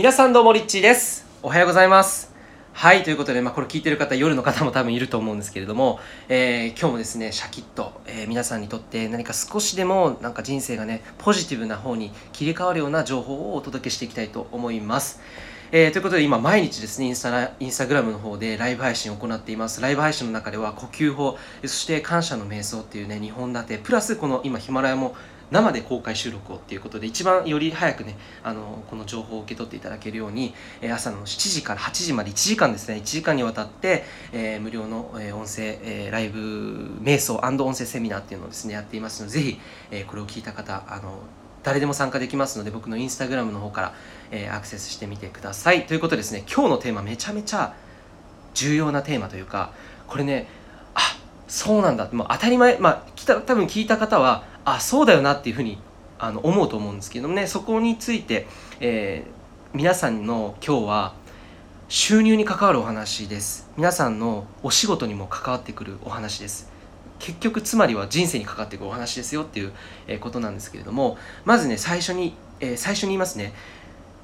皆さんどうもリッチーです。おはようございます。はいということで、まあ、これ聞いてる方夜の方も多分いると思うんですけれども、えー、今日もですねシャキッと、えー、皆さんにとって何か少しでもなんか人生がねポジティブな方に切り替わるような情報をお届けしていきたいと思います。えー、ということで今毎日ですねインスタインスタグラムの方でライブ配信を行っています。ライブ配信の中では呼吸法そして感謝の瞑想っていうね2本立てプラスこの今ヒマラヤも生で公開収録をっていうことで一番より早くねあのこの情報を受け取っていただけるように、え朝の7時から8時まで1時間ですね1時間にわたって、えー、無料の、え音声、え、ライブ瞑想音声セミナーっていうのをですねやっていますのでぜひ、えこれを聞いた方あの誰でも参加できますので僕のインスタグラムの方から、えー、アクセスしてみてください。ということでですね今日のテーマめちゃめちゃ重要なテーマというかこれねあそうなんだ。もう当たり前まあ多分聞いた方はあそうだよなっていうふうにあの思うと思うんですけどもね。そこについて、えー、皆さんの今日は収入に関わるお話です。皆さんのお仕事にも関わってくるお話です。結局つまりは人生に関わっていくお話ですよっていう、ことなんですけれどもまずね最初に、えー、最初に言いますね。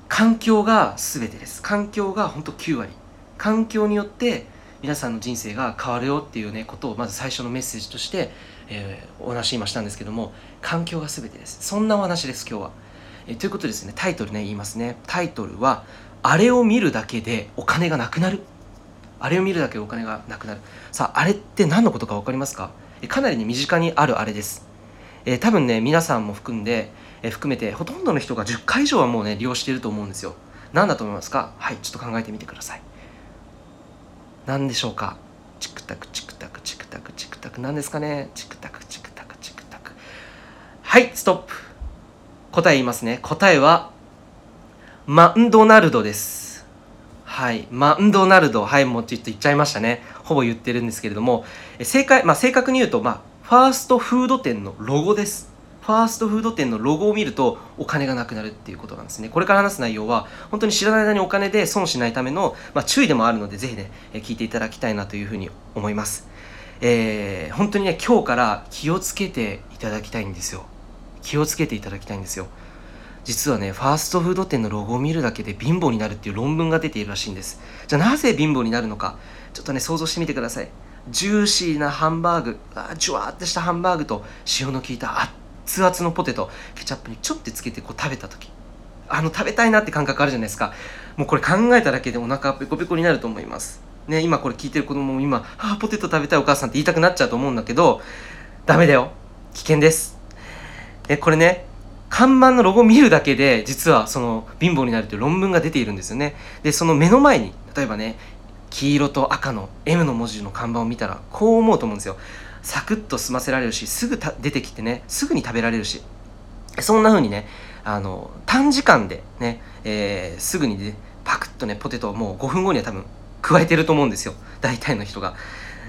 環境が全てです。環境が本当9割。環境によって皆さんの人生が変わるよっていうねことをまず最初のメッセージとして、えー、お話今したんですけども環境が全てです。そんなお話です今日は、えー、ということですねタイトルね言いますね。タイトルはあれを見るだけでお金がなくなる。あれを見るだけでお金がなくなる。さああれって何のことか分かりますか？かなりね身近にあるあれです、えー、多分ね皆さんも含んで、えー、含めてほとんどの人が10回以上はもうね利用していると思うんですよ。何だと思いますか？はいちょっと考えてみてください。何でしょうか？チクタクチクタクチク。タクチクタク。何ですかね？チクタクチクタクチクタク。はいストップ。答え言いますね。答えはマンドナルドです。はいマンドナルド。はいもうちょっと言っちゃいましたね。ほぼ言ってるんですけれども。正解、まあ、正確に言うと、まあ、ファーストフード店のロゴです。ファーストフード店のロゴを見るとお金がなくなるっていうことなんですね。これから話す内容は本当に知らない間にお金で損しないための、まあ、注意でもあるのでぜひね、聞いていただきたいなというふうに思います。えー、本当にね、今日から気をつけていただきたいんですよ。気をつけていただきたいんですよ。実はね、ファーストフード店のロゴを見るだけで貧乏になるっていう論文が出ているらしいんです。じゃあなぜ貧乏になるのか、ちょっとね、想像してみてください。ジューシーなハンバーグ、あジュワーってしたハンバーグと塩の効いた熱々のポテトケチャップにちょっとつけてこう食べた時あの食べたいなって感覚あるじゃないですかもうこれ考えただけでお腹ペコペコになると思いますね今これ聞いてる子供も今「ああポテト食べたいお母さん」って言いたくなっちゃうと思うんだけどダメだよ。危険です。えこれね看板のロゴ見るだけで実はその貧乏になるという論文が出ているんですよね。でその目の前に例えばね黄色と赤の M の文字の看板を見たらこう思うと思うんですよ。サクッと済ませられるしすぐ出てきてねすぐに食べられるし。そんな風にねあの短時間でね、えー、すぐに、ね、パクッとねポテトをもう5分後には多分加えてると思うんですよ。大体の人が。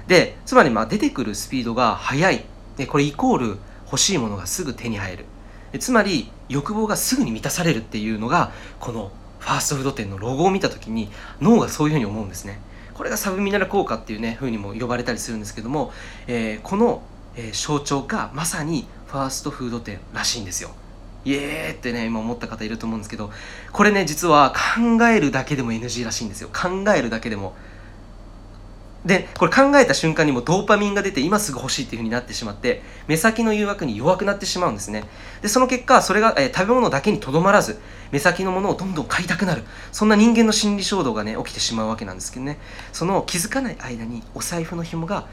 でつまりま出てくるスピードが速い。でこれイコール欲しいものがすぐ手に入る。でつまり欲望がすぐに満たされるっていうのがこのファーストフード店のロゴを見た時に脳がそういうふうに思うんですね。これがサブミナル効果っていうね風にも呼ばれたりするんですけども、えー、この、えー、象徴がまさにファーストフード店らしいんですよ。イエーってね今思った方いると思うんですけどこれね実は考えるだけでも NG らしいんですよ。考えるだけでも。でこれ考えた瞬間にもドーパミンが出て今すぐ欲しいっていう風になってしまって目先の誘惑に弱くなってしまうんですね。でその結果それが、えー、食べ物だけにとどまらず目先のものをどんどん買いたくなる。そんな人間の心理衝動がね起きてしまうわけなんですけどね。その気づかない間にお財布の紐が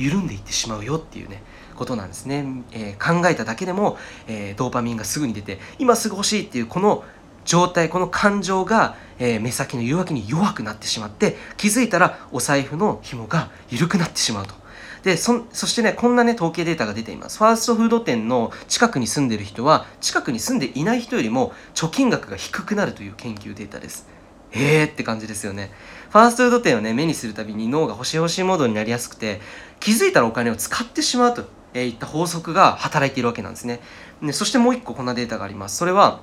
緩んでいってしまうよっていうねことなんですね、えー、考えただけでも、えー、ドーパミンがすぐに出て今すぐ欲しいっていうこの状態この感情が、えー、目先の誘惑に弱くなってしまって気づいたらお財布の紐が緩くなってしまうと。でそそしてねこんなね統計データが出ています。ファーストフード店の近くに住んでる人は近くに住んでいない人よりも貯金額が低くなるという研究データです。へーって感じですよねファーストフード店をね目にするたびに脳が欲しい欲しいモードになりやすくて気づいたらお金を使ってしまうといった法則が働いているわけなんですねでそしてもう一個こんなデータがありますそれは、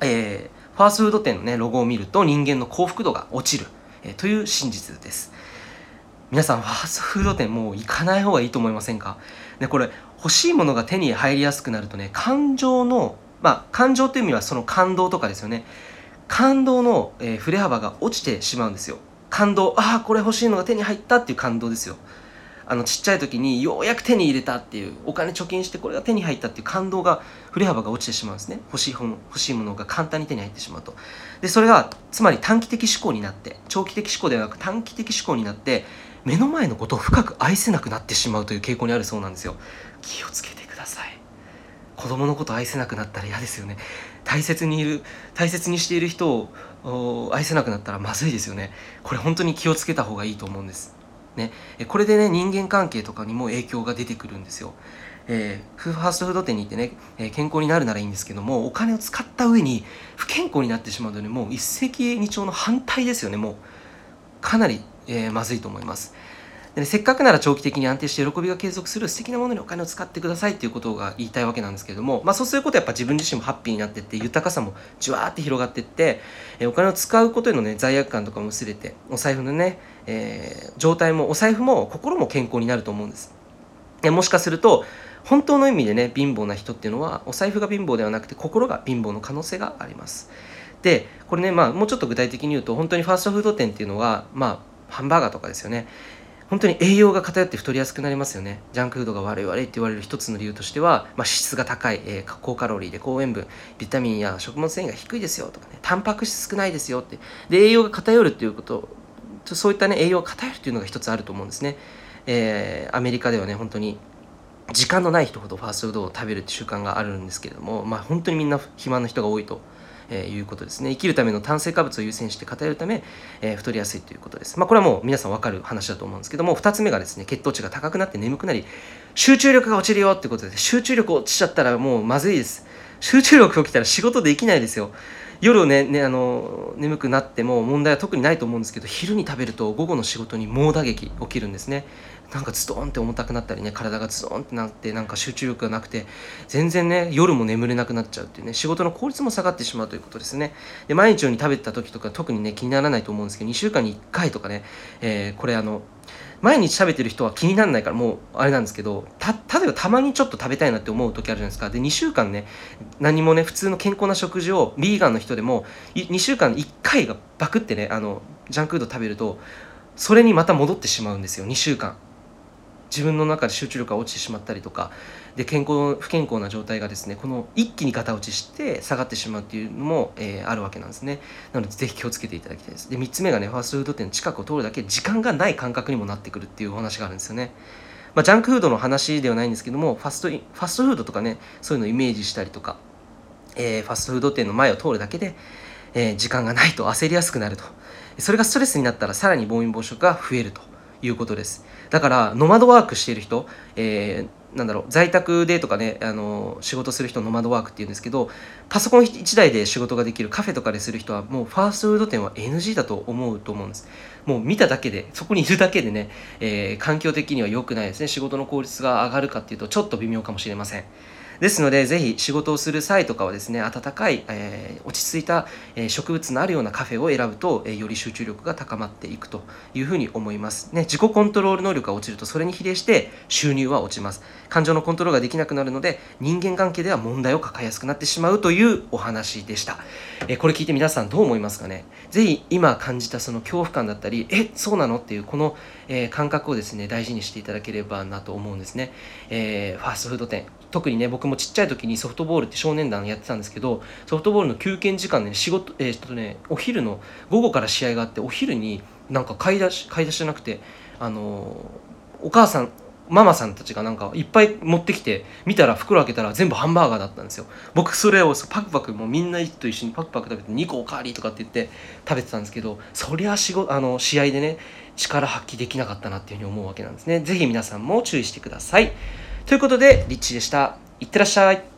えーファーストフード店のね、ロゴを見ると人間の幸福度が落ちる、えー、という真実です。皆さん、ファーストフード店もう行かない方がいいと思いませんか？で、これ、欲しいものが手に入りやすくなるとね、感情の、まあ、感情という意味はその感動とかですよね。感動の、えー振れ幅が落ちてしまうんですよ。感動ああこれ欲しいのが手に入ったっていう感動ですよ。あのちっちゃい時にようやく手に入れたっていうお金貯金してこれが手に入ったっていう感動が振れ幅が落ちてしまうんですね。欲しい本欲しいものが簡単に手に入ってしまうと。でそれがつまり短期的思考になって長期的思考ではなく短期的思考になって目の前のことを深く愛せなくなってしまうという傾向にあるそうなんですよ。気をつけてください。子供のこと愛せなくなったら嫌ですよね。大切にいる大切にしている人を愛せなくなったらまずいですよね。これ本当に気をつけた方がいいと思うんです。ね。これでね人間関係とかにも影響が出てくるんですよ。えーファーストフード店に行ってね、えー健康になるならいいんですけどもお金を使った上に不健康になってしまうのでもう一石二鳥の反対ですよね。もうかなり、えーまずいと思います。でねせっかくなら長期的に安定して喜びが継続する素敵なものにお金を使ってくださいっていうことが言いたいわけなんですけれども、まあ、そうすることはやっぱ自分自身もハッピーになっていって豊かさもじゅわーって広がっていって、えお金を使うことへのね罪悪感とかも薄れてお財布のね、えー状態もお財布も心も健康になると思うんです。でもしかすると本当の意味でね貧乏な人っていうのはお財布が貧乏ではなくて心が貧乏の可能性があります。でこれねまあもうちょっと具体的に言うと本当にファーストフード店っていうのはまあハンバーガーとかですよね。本当に栄養が偏って太りやすくなりますよね。ジャンクフードが悪い悪いって言われる一つの理由としては、まあ、脂質が高い、えー高カロリーで高塩分ビタミンや食物繊維が低いですよとかね。タンパク質少ないですよって。で栄養が偏るっていうことそういったね栄養が偏るっていうのが一つあると思うんですね、えーアメリカではね本当に時間のない人ほどファーストフードを食べるって習慣があるんですけれども、まあ、本当にみんな肥満の人が多いと、えーいうことですね。生きるための炭水化物を優先して偏るため、えー太りやすいということです、まあ、これはもう皆さん分かる話だと思うんですけども2つ目がですね血糖値が高くなって眠くなり集中力が落ちるよってことで集中力落ちちゃったらもうまずいです。集中力起きたら仕事できないですよ。夜ねねあの眠くなっても問題は特にないと思うんですけど昼に食べると午後の仕事に猛打撃起きるんですね。なんかズドンって重たくなったりね体がズドンってなってなんか集中力がなくて全然ね夜も眠れなくなっちゃうっていうね仕事の効率も下がってしまうということですね。で毎日ように食べてた時とか特にね気にならないと思うんですけど2週間に1回とかね、えーこれあの毎日食べてる人は気にならないからもうあれなんですけど例えばたまにちょっと食べたいなって思う時あるじゃないですか。で2週間ね何もね普通の健康な食事をビーガンの人でも2週間1回がバクってねあのジャンクフード食べるとそれにまた戻ってしまうんですよ2週間。自分の中で集中力が落ちてしまったりとかで健康不健康な状態がですねこの一気にガタ落ちして下がってしまうっていうのも、えーあるわけなんですね。なのでぜひ気をつけていただきたいです。で3つ目がねファーストフード店の近くを通るだけ時間がない感覚にもなってくるっていうお話があるんですよね。まあ、ジャンクフードの話ではないんですけどもファストファストフードとかねそういうのをイメージしたりとか、えーファストフード店の前を通るだけで、えー時間がないと焦りやすくなると。それがストレスになったらさらに暴飲暴食が増えると。いうことです。だからノマドワークしている人、えーなんだろう在宅でとかねあの仕事する人ノマドワークっていうんですけどパソコン1台で仕事ができるカフェとかでする人はもうファーストフード店は NG だと思うと思うんです。もう見ただけでそこにいるだけでね、えー環境的には良くないですね。仕事の効率が上がるかっていうとちょっと微妙かもしれません。ですのでぜひ仕事をする際とかはですね温かい、えー落ち着いた、植物のあるようなカフェを選ぶと、えーより集中力が高まっていくというふうに思います、ね、自己コントロール能力が落ちるとそれに比例して収入は落ちます。感情のコントロールができなくなるので人間関係では問題を抱えやすくなってしまうというお話でした、えーこれ聞いて皆さんどう思いますかね？ぜひ今感じたその恐怖感だったりえそうなの？っていうこの、えー感覚をですね大事にしていただければなと思うんですね、えーファーストフード店。特にね僕もちっちゃい時にソフトボールって少年団やってたんですけどソフトボールの休憩時間で、ね、仕事えーっとねお昼の午後から試合があってお昼になんか買い出し買い出しじゃなくてあのーお母さんママさんたちがなんかいっぱい持ってきて見たら袋開けたら全部ハンバーガーだったんですよ。僕それをパクパクもうみんなと一緒にパクパク食べて2個おかわりとかって言って食べてたんですけどそりゃ仕事あの試合でね力発揮できなかったなっていうふうに思うわけなんですね。ぜひ皆さんも注意してください。ということでリッチでした。いってらっしゃい。